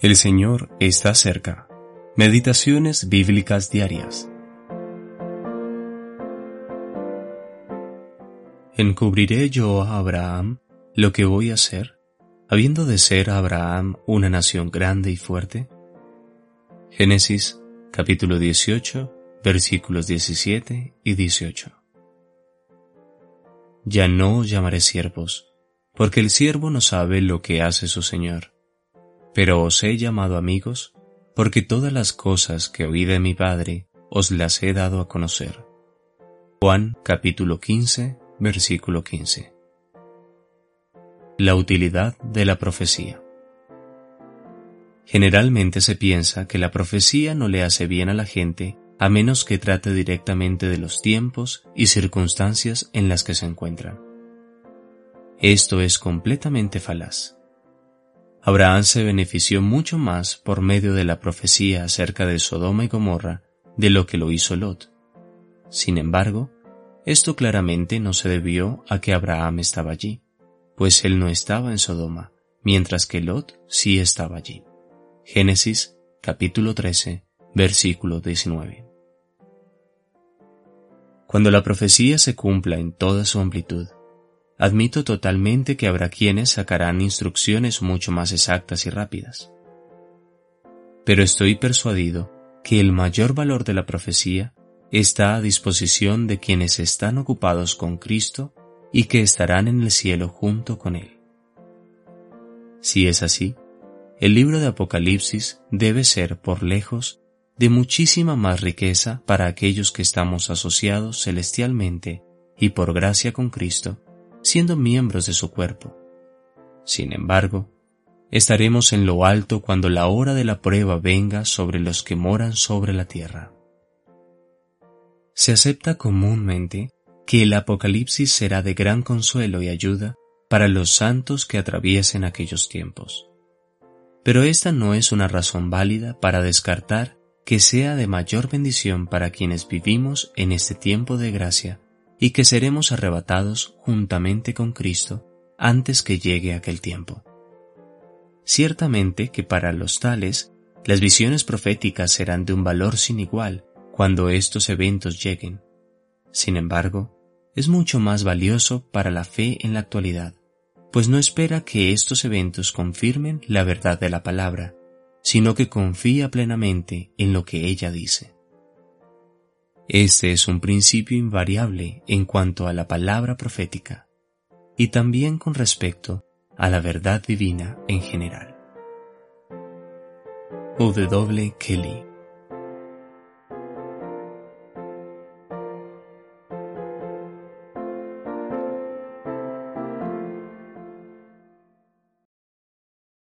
El Señor está cerca. Meditaciones bíblicas diarias. ¿Encubriré yo a Abraham lo que voy a hacer, habiendo de ser Abraham una nación grande y fuerte? Génesis capítulo 18 versículos 17 y 18. Ya no os llamaré siervos, porque el siervo no sabe lo que hace su Señor pero os he llamado amigos, porque todas las cosas que oí de mi Padre os las he dado a conocer. Juan capítulo 15, versículo 15. La utilidad de la profecía. Generalmente se piensa que la profecía no le hace bien a la gente a menos que trate directamente de los tiempos y circunstancias en las que se encuentran. Esto es completamente falaz. Abraham se benefició mucho más por medio de la profecía acerca de Sodoma y Gomorra de lo que lo hizo Lot. Sin embargo, esto claramente no se debió a que Abraham estaba allí, pues él no estaba en Sodoma, mientras que Lot sí estaba allí. Génesis capítulo 13, versículo 19. Cuando la profecía se cumpla en toda su amplitud, admito totalmente que habrá quienes sacarán instrucciones mucho más exactas y rápidas. Pero estoy persuadido que el mayor valor de la profecía está a disposición de quienes están ocupados con Cristo y que estarán en el cielo junto con Él. Si es así, el libro de Apocalipsis debe ser, por lejos, de muchísima más riqueza para aquellos que estamos asociados celestialmente y por gracia con Cristo siendo miembros de su cuerpo. Sin embargo, estaremos en lo alto cuando la hora de la prueba venga sobre los que moran sobre la tierra. Se acepta comúnmente que el Apocalipsis será de gran consuelo y ayuda para los santos que atraviesen aquellos tiempos. Pero esta no es una razón válida para descartar que sea de mayor bendición para quienes vivimos en este tiempo de gracia y que seremos arrebatados juntamente con Cristo antes que llegue aquel tiempo. Ciertamente que para los tales, las visiones proféticas serán de un valor sin igual cuando estos eventos lleguen. Sin embargo, es mucho más valioso para la fe en la actualidad, pues no espera que estos eventos confirmen la verdad de la palabra, sino que confía plenamente en lo que ella dice. Este es un principio invariable en cuanto a la palabra profética y también con respecto a la verdad divina en general. W. Kelly